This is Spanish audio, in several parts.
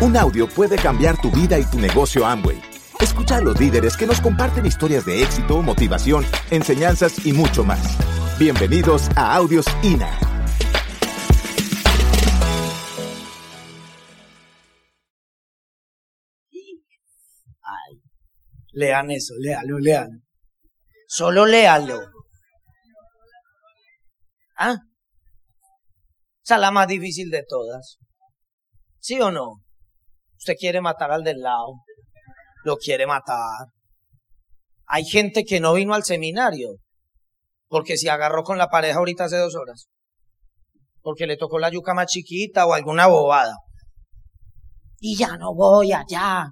Un audio puede cambiar tu vida y tu negocio Amway. Escucha a los líderes que nos comparten historias de éxito, motivación, enseñanzas y mucho más. Bienvenidos a Audios INA. Lean eso, léalo, lean. Solo léalo. ¿Ah? Esa es la más difícil de todas. ¿Sí o no? Usted quiere matar al del lado. Lo quiere matar. Hay gente que no vino al seminario porque se agarró con la pareja ahorita hace dos horas. Porque le tocó la yuca más chiquita o alguna bobada. Y ya no voy allá.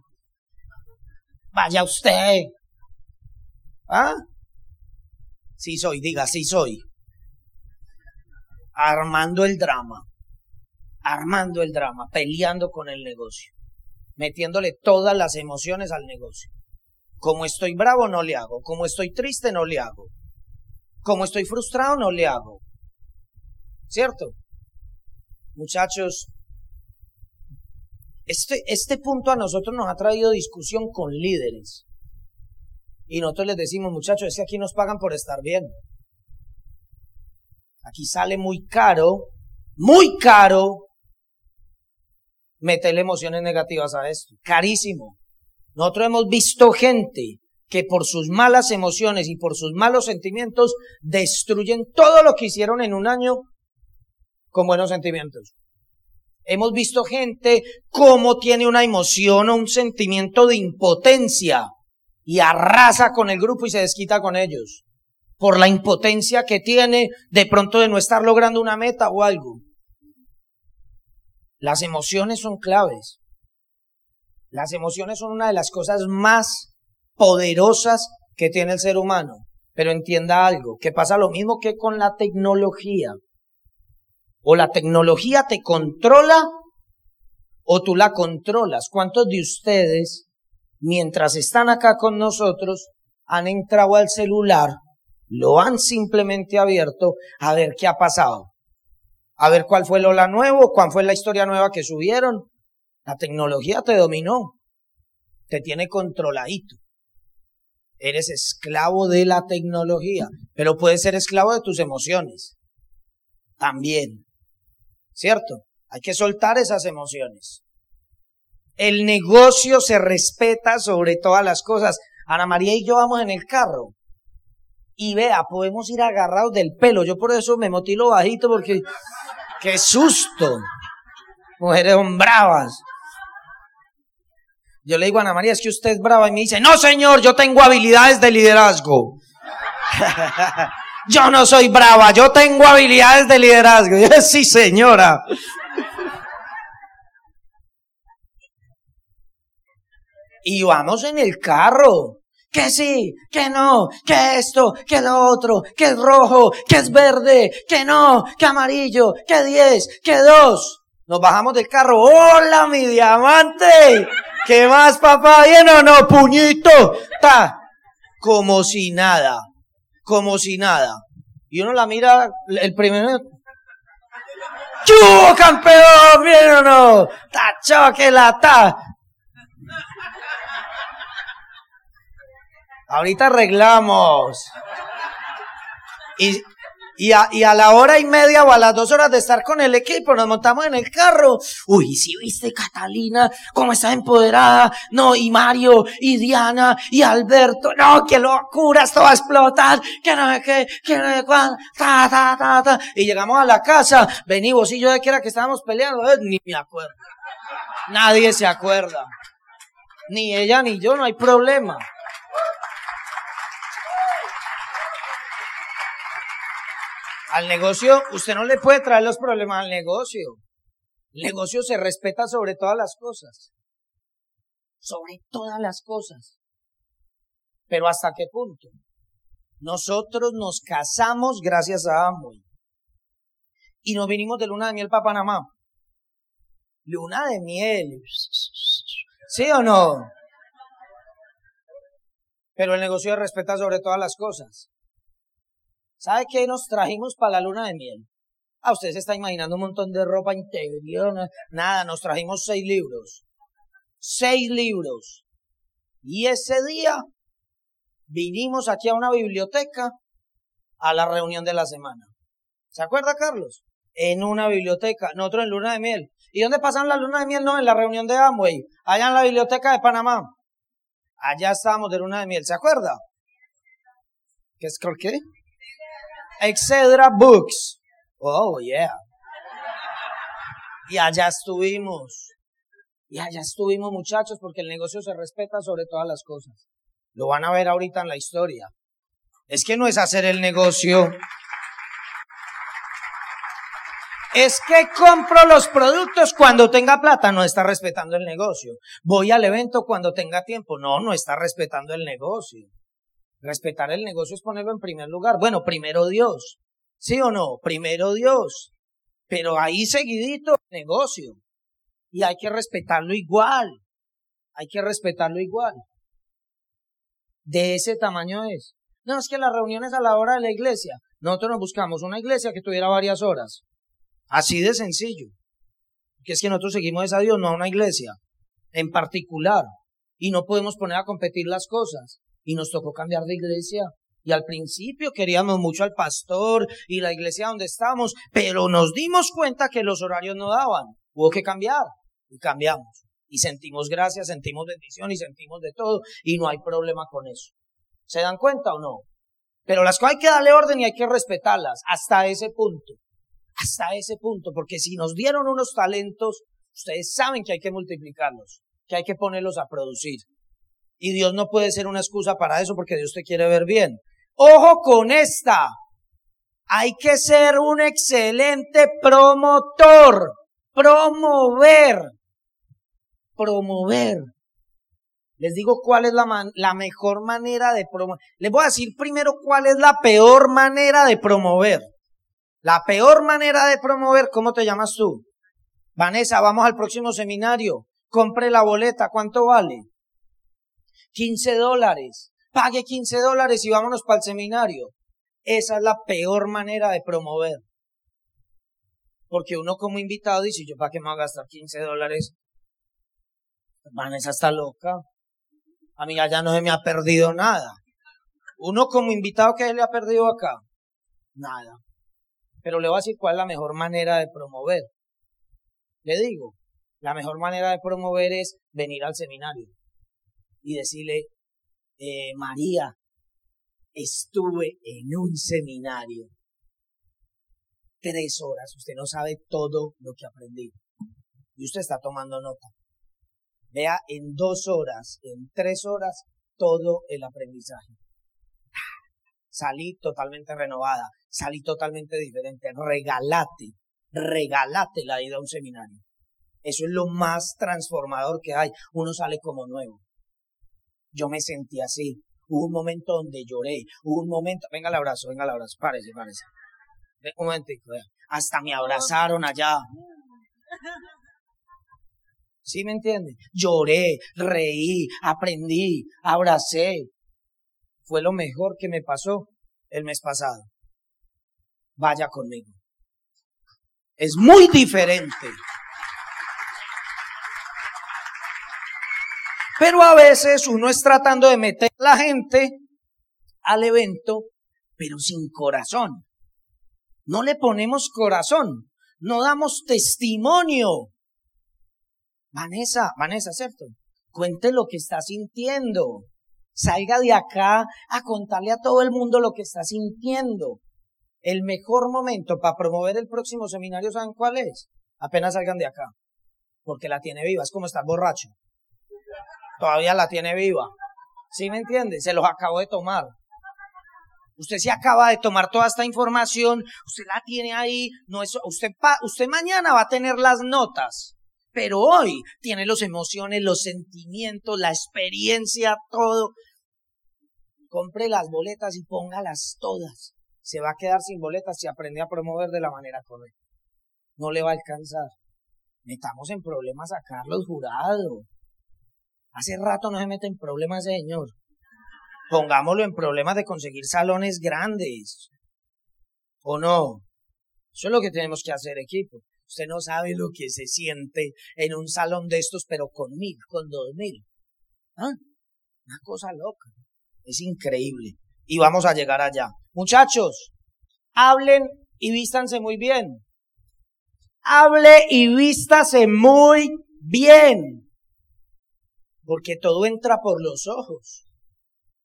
Vaya usted. ¿Ah? Sí soy, diga, sí soy. Armando el drama. Armando el drama, peleando con el negocio. Metiéndole todas las emociones al negocio. Como estoy bravo, no le hago. Como estoy triste, no le hago. Como estoy frustrado, no le hago. ¿Cierto? Muchachos, este, este punto a nosotros nos ha traído discusión con líderes. Y nosotros les decimos, muchachos, es que aquí nos pagan por estar bien. Aquí sale muy caro, muy caro, meterle emociones negativas a esto. Carísimo. Nosotros hemos visto gente que por sus malas emociones y por sus malos sentimientos destruyen todo lo que hicieron en un año con buenos sentimientos. Hemos visto gente cómo tiene una emoción o un sentimiento de impotencia y arrasa con el grupo y se desquita con ellos por la impotencia que tiene de pronto de no estar logrando una meta o algo. Las emociones son claves. Las emociones son una de las cosas más poderosas que tiene el ser humano. Pero entienda algo, que pasa lo mismo que con la tecnología. O la tecnología te controla o tú la controlas. ¿Cuántos de ustedes, mientras están acá con nosotros, han entrado al celular, lo han simplemente abierto a ver qué ha pasado? A ver cuál fue lo la nuevo, cuál fue la historia nueva que subieron. La tecnología te dominó, te tiene controladito. Eres esclavo de la tecnología, pero puedes ser esclavo de tus emociones. También. ¿Cierto? Hay que soltar esas emociones. El negocio se respeta sobre todas las cosas. Ana María y yo vamos en el carro. Y vea, podemos ir agarrados del pelo. Yo por eso me motilo bajito porque qué susto. Mujeres son bravas. Yo le digo a Ana María, es que usted es brava. Y me dice, no señor, yo tengo habilidades de liderazgo. yo no soy brava, yo tengo habilidades de liderazgo. sí señora. y vamos en el carro. Que sí, que no, que esto, que lo otro, que es rojo, que es verde, que no, que amarillo, que diez, que dos. Nos bajamos del carro. ¡Hola, mi diamante! ¿Qué más, papá? ¿Bien o no, puñito? Ta. Como si nada. Como si nada. Y uno la mira, el primero. ¡Chu, campeón! ¿Bien o no? ¡Ta, que la ta! Ahorita arreglamos. Y, y a, y a, la hora y media o a las dos horas de estar con el equipo, nos montamos en el carro. Uy, si viste Catalina, cómo está empoderada. No, y Mario, y Diana, y Alberto. No, qué locura, esto va a explotar. Que no sé qué, que no sé cuándo. Ta, ta, ta, ta. Y llegamos a la casa. Vení, vos y yo de que era que estábamos peleando. Eh, ni me acuerdo. Nadie se acuerda. Ni ella ni yo, no hay problema. Al negocio, usted no le puede traer los problemas al negocio. El negocio se respeta sobre todas las cosas. Sobre todas las cosas. Pero ¿hasta qué punto? Nosotros nos casamos gracias a Amway. Y nos vinimos de luna de miel para Panamá. Luna de miel. ¿Sí o no? Pero el negocio respeta sobre todas las cosas. ¿Sabe qué nos trajimos para la luna de miel? Ah, usted se está imaginando un montón de ropa interior. Nada, nos trajimos seis libros. seis libros. Y ese día vinimos aquí a una biblioteca a la reunión de la semana. ¿Se acuerda, Carlos? En una biblioteca, nosotros en luna de miel. ¿Y dónde pasan la luna de miel? No, en la reunión de Amway, allá en la biblioteca de Panamá. Allá estábamos de luna de miel, ¿se acuerda? ¿Qué es qué? Excedra Books. Oh, yeah. Y allá estuvimos. Y allá estuvimos, muchachos, porque el negocio se respeta sobre todas las cosas. Lo van a ver ahorita en la historia. Es que no es hacer el negocio. Es que compro los productos cuando tenga plata, no está respetando el negocio. Voy al evento cuando tenga tiempo, no, no está respetando el negocio. Respetar el negocio es ponerlo en primer lugar. Bueno, primero Dios. ¿Sí o no? Primero Dios. Pero ahí seguidito el negocio. Y hay que respetarlo igual. Hay que respetarlo igual. De ese tamaño es. No, es que las reuniones a la hora de la iglesia. Nosotros nos buscamos una iglesia que tuviera varias horas. Así de sencillo. Que es que nosotros seguimos a Dios, no a una iglesia en particular. Y no podemos poner a competir las cosas. Y nos tocó cambiar de iglesia. Y al principio queríamos mucho al pastor y la iglesia donde estamos, pero nos dimos cuenta que los horarios no daban. Hubo que cambiar. Y cambiamos. Y sentimos gracia, sentimos bendición y sentimos de todo. Y no hay problema con eso. ¿Se dan cuenta o no? Pero las cosas hay que darle orden y hay que respetarlas hasta ese punto. Hasta ese punto. Porque si nos dieron unos talentos, ustedes saben que hay que multiplicarlos, que hay que ponerlos a producir. Y Dios no puede ser una excusa para eso porque Dios te quiere ver bien. Ojo con esta. Hay que ser un excelente promotor. Promover. Promover. Les digo cuál es la, mejor manera de promover. Les voy a decir primero cuál es la peor manera de promover. La peor manera de promover, ¿cómo te llamas tú? Vanessa, vamos al próximo seminario. Compre la boleta, ¿cuánto vale? 15 dólares. Pague 15 dólares y vámonos para el seminario. Esa es la peor manera de promover. Porque uno como invitado dice, yo para qué me voy a gastar 15 dólares. Vanessa está loca. A mí ya no se me ha perdido nada. Uno como invitado que le ha perdido acá. Nada. Pero le voy a decir cuál es la mejor manera de promover. Le digo, la mejor manera de promover es venir al seminario y decirle, eh, María, estuve en un seminario. Tres horas, usted no sabe todo lo que aprendí. Y usted está tomando nota. Vea en dos horas, en tres horas, todo el aprendizaje. Salí totalmente renovada, salí totalmente diferente. Regalate, regalate la ida a un seminario. Eso es lo más transformador que hay. Uno sale como nuevo. Yo me sentí así. Hubo un momento donde lloré. Hubo un momento. Venga el abrazo, venga el abrazo. Párese, párese. Un momentico, Hasta me abrazaron allá. ¿Sí me entiende? Lloré, reí, aprendí, abracé. Fue lo mejor que me pasó el mes pasado. Vaya conmigo. Es muy diferente. Pero a veces uno es tratando de meter a la gente al evento, pero sin corazón. No le ponemos corazón, no damos testimonio Vanessa, Vanessa, ¿cierto? Cuente lo que está sintiendo. Salga de acá a contarle a todo el mundo lo que está sintiendo. El mejor momento para promover el próximo seminario, ¿saben cuál es? Apenas salgan de acá. Porque la tiene viva, es como estar borracho. Todavía la tiene viva. ¿Sí me entiende? Se los acabo de tomar. Usted se acaba de tomar toda esta información, usted la tiene ahí, no es, usted, usted mañana va a tener las notas pero hoy tiene las emociones, los sentimientos, la experiencia, todo. Compre las boletas y póngalas todas. Se va a quedar sin boletas si aprende a promover de la manera correcta. No le va a alcanzar. Metamos en problemas a Carlos Jurado. Hace rato no se mete en problemas señor. Pongámoslo en problemas de conseguir salones grandes. ¿O no? Eso es lo que tenemos que hacer, equipo. Usted no sabe lo que se siente en un salón de estos, pero con mil, con dos mil. ¿Ah? Una cosa loca. Es increíble. Y vamos a llegar allá. Muchachos, hablen y vístanse muy bien. Hable y vístase muy bien. Porque todo entra por los ojos.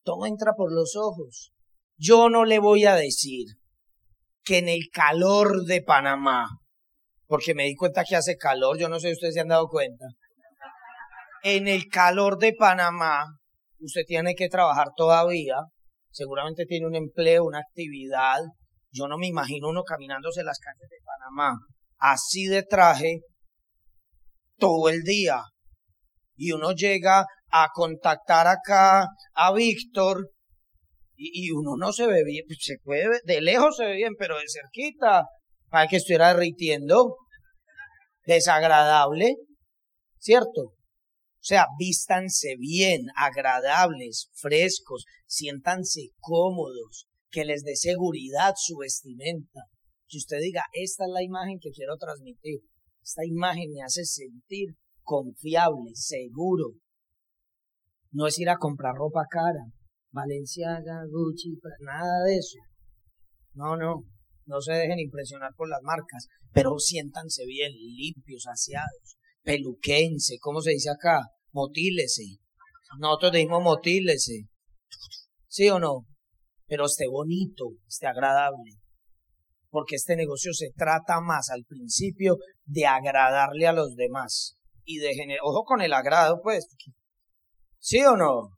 Todo entra por los ojos. Yo no le voy a decir que en el calor de Panamá, porque me di cuenta que hace calor, yo no sé si ustedes se han dado cuenta, en el calor de Panamá, usted tiene que trabajar todavía, seguramente tiene un empleo, una actividad, yo no me imagino uno caminándose las calles de Panamá así de traje todo el día. Y uno llega a contactar acá a Víctor y, uno no se ve bien, pues, se puede, de lejos se ve bien, pero de cerquita, para que estuviera derritiendo, desagradable, ¿cierto? O sea, vístanse bien, agradables, frescos, siéntanse cómodos, que les dé seguridad su vestimenta. Que usted diga, esta es la imagen que quiero transmitir. Esta imagen me hace sentir confiable, seguro. No es ir a comprar ropa cara, Valenciaga, Gucci, nada de eso. No, no, no se dejen impresionar por las marcas, pero siéntanse bien, limpios, aseados, peluquense, ¿cómo se dice acá? Motílese. Nosotros decimos motílese. ¿Sí o no? Pero esté bonito, esté agradable. Porque este negocio se trata más al principio de agradarle a los demás y de ojo con el agrado, pues. ¿Sí o no?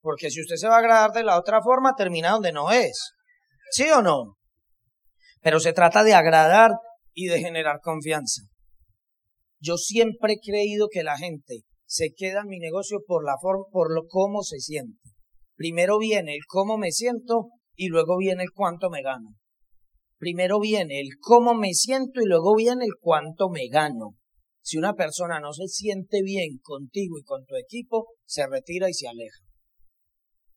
Porque si usted se va a agradar de la otra forma, termina donde no es. ¿Sí o no? Pero se trata de agradar y de generar confianza. Yo siempre he creído que la gente se queda en mi negocio por la forma, por lo cómo se siente. Primero viene el cómo me siento y luego viene el cuánto me gano. Primero viene el cómo me siento y luego viene el cuánto me gano. Si una persona no se siente bien contigo y con tu equipo, se retira y se aleja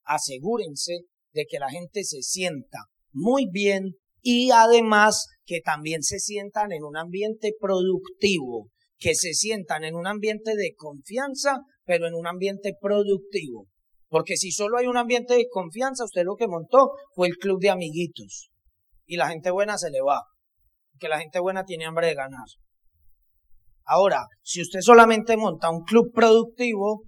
asegúrense de que la gente se sienta muy bien y además que también se sientan en un ambiente productivo, que se sientan en un ambiente de confianza, pero en un ambiente productivo. Porque si solo hay un ambiente de confianza, usted lo que montó fue el club de amiguitos. Y la gente buena se le va. Que la gente buena tiene hambre de ganar. Ahora, si usted solamente monta un club productivo,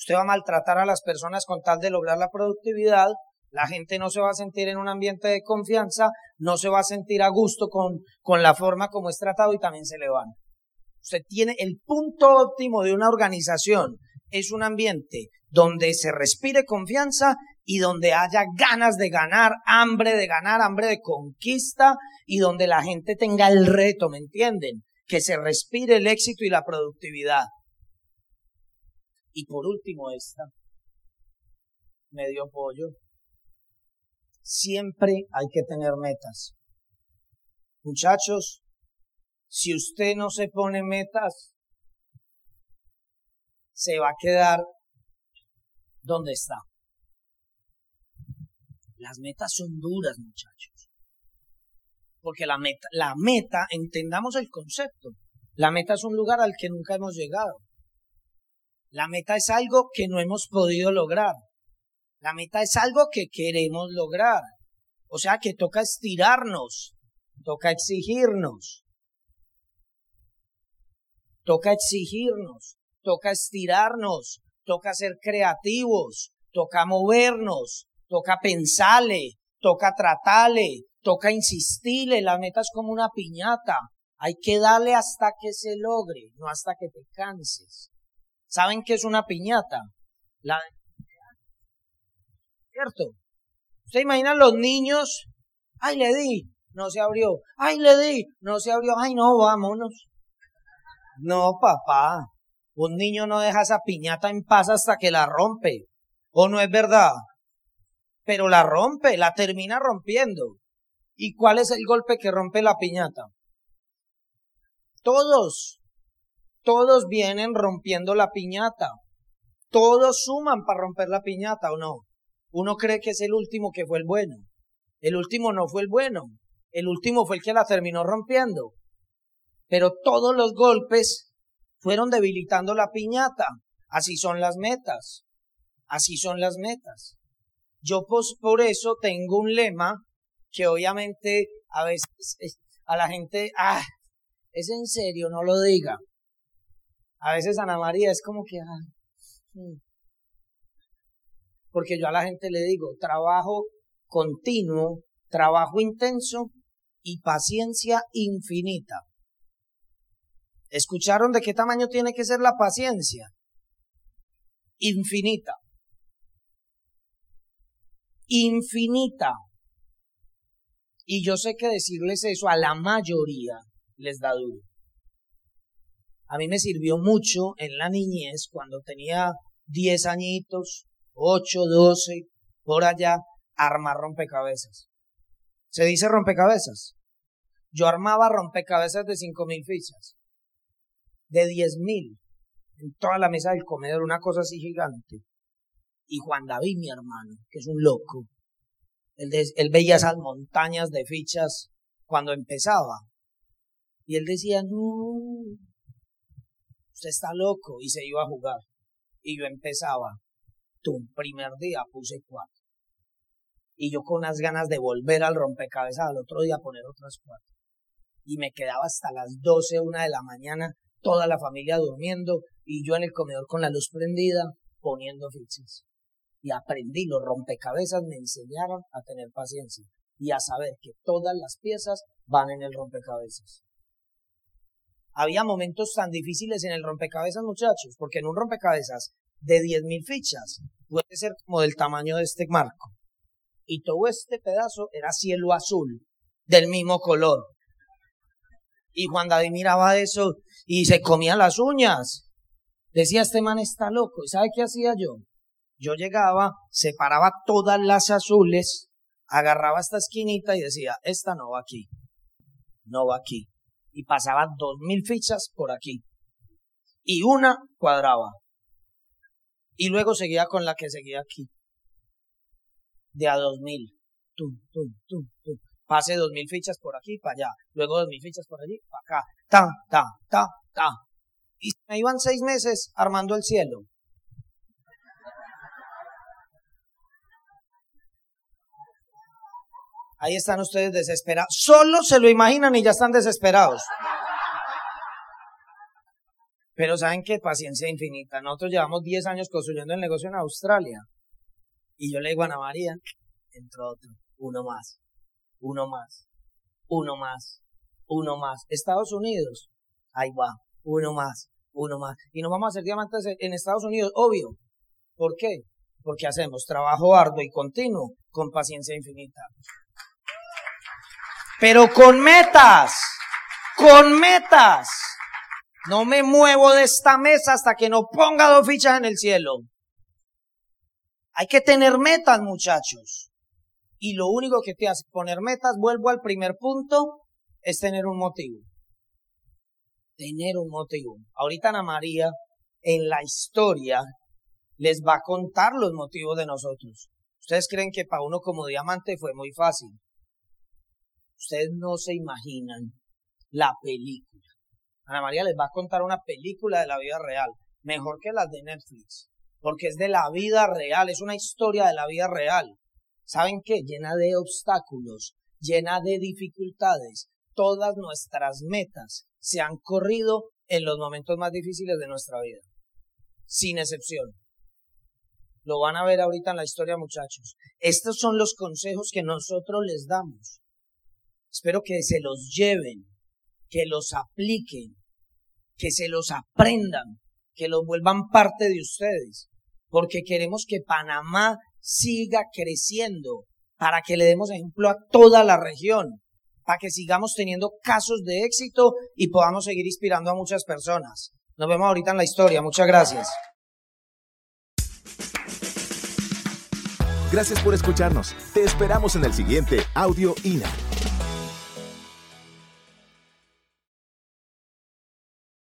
Usted va a maltratar a las personas con tal de lograr la productividad, la gente no se va a sentir en un ambiente de confianza, no se va a sentir a gusto con, con la forma como es tratado y también se le van. Usted tiene el punto óptimo de una organización, es un ambiente donde se respire confianza y donde haya ganas de ganar, hambre de ganar, hambre de conquista y donde la gente tenga el reto, ¿me entienden? Que se respire el éxito y la productividad. Y por último esta, medio pollo. Siempre hay que tener metas. Muchachos, si usted no se pone metas, se va a quedar donde está. Las metas son duras, muchachos. Porque la meta, la meta, entendamos el concepto. La meta es un lugar al que nunca hemos llegado. La meta es algo que no hemos podido lograr. La meta es algo que queremos lograr. O sea que toca estirarnos, toca exigirnos. Toca exigirnos, toca estirarnos, toca ser creativos, toca movernos, toca pensarle, toca tratarle, toca insistirle. La meta es como una piñata. Hay que darle hasta que se logre, no hasta que te canses. ¿Saben qué es una piñata? La... ¿Cierto? ¿Usted imagina los niños? ¡Ay, le di! No se abrió. ¡Ay, le di! No se abrió. ¡Ay, no, vámonos! No, papá. Un niño no deja esa piñata en paz hasta que la rompe. ¿O no es verdad? Pero la rompe, la termina rompiendo. ¿Y cuál es el golpe que rompe la piñata? Todos todos vienen rompiendo la piñata. Todos suman para romper la piñata o no. Uno cree que es el último que fue el bueno. El último no fue el bueno. el último fue el que la terminó rompiendo. Pero todos los golpes fueron debilitando la piñata. Así son las metas. Así son las metas. Yo pues, por eso tengo un lema que obviamente a veces a la gente, ah, es en serio, no lo diga. A veces Ana María es como que, ah, mm". porque yo a la gente le digo, trabajo continuo, trabajo intenso y paciencia infinita. ¿Escucharon de qué tamaño tiene que ser la paciencia? Infinita. Infinita. Y yo sé que decirles eso a la mayoría les da duro. A mí me sirvió mucho en la niñez, cuando tenía 10 añitos, 8, 12, por allá, armar rompecabezas. ¿Se dice rompecabezas? Yo armaba rompecabezas de cinco mil fichas, de diez mil, en toda la mesa del comedor, una cosa así gigante. Y Juan David, mi hermano, que es un loco, él, veía esas montañas de fichas cuando empezaba. Y él decía, no, usted está loco. Y se iba a jugar. Y yo empezaba. Tu primer día puse cuatro. Y yo con unas ganas de volver al rompecabezas al otro día poner otras cuatro. Y me quedaba hasta las doce, una de la mañana, toda la familia durmiendo y yo en el comedor con la luz prendida poniendo fichas y aprendí, los rompecabezas me enseñaron a tener paciencia y a saber que todas las piezas van en el rompecabezas. Había momentos tan difíciles en el rompecabezas, muchachos, porque en un rompecabezas de 10.000 fichas puede ser como del tamaño de este marco. Y todo este pedazo era cielo azul, del mismo color. Y Juan David miraba eso y se comía las uñas. Decía, este man está loco. ¿Y sabe qué hacía yo? Yo llegaba, separaba todas las azules, agarraba esta esquinita y decía, esta no va aquí, no va aquí. Y pasaba dos mil fichas por aquí. Y una cuadraba. Y luego seguía con la que seguía aquí. De a dos mil. Tum, tum, tum, tum. Pase dos mil fichas por aquí, para allá. Luego dos mil fichas por allí, para acá. Ta, ta, ta, ta. Y me iban seis meses armando el cielo. Ahí están ustedes desesperados. Solo se lo imaginan y ya están desesperados. Pero saben qué paciencia infinita. Nosotros llevamos 10 años construyendo el negocio en Australia. Y yo le digo a Ana María, entró otro, uno más, uno más, uno más, uno más. Estados Unidos, ahí va, uno más, uno más. Y nos vamos a hacer diamantes en Estados Unidos, obvio. ¿Por qué? Porque hacemos trabajo arduo y continuo con paciencia infinita pero con metas, con metas. No me muevo de esta mesa hasta que no ponga dos fichas en el cielo. Hay que tener metas, muchachos. Y lo único que te hace poner metas, vuelvo al primer punto, es tener un motivo. Tener un motivo. Ahorita Ana María, en la historia, les va a contar los motivos de nosotros. Ustedes creen que para uno como diamante fue muy fácil. Ustedes no se imaginan la película. Ana María les va a contar una película de la vida real, mejor que las de Netflix, porque es de la vida real, es una historia de la vida real. ¿Saben qué? Llena de obstáculos, llena de dificultades. Todas nuestras metas se han corrido en los momentos más difíciles de nuestra vida, sin excepción. Lo van a ver ahorita en la historia, muchachos. Estos son los consejos que nosotros les damos. Espero que se los lleven, que los apliquen, que se los aprendan, que los vuelvan parte de ustedes, porque queremos que Panamá siga creciendo, para que le demos ejemplo a toda la región, para que sigamos teniendo casos de éxito y podamos seguir inspirando a muchas personas. Nos vemos ahorita en la historia. Muchas gracias. Gracias por escucharnos. Te esperamos en el siguiente Audio INA.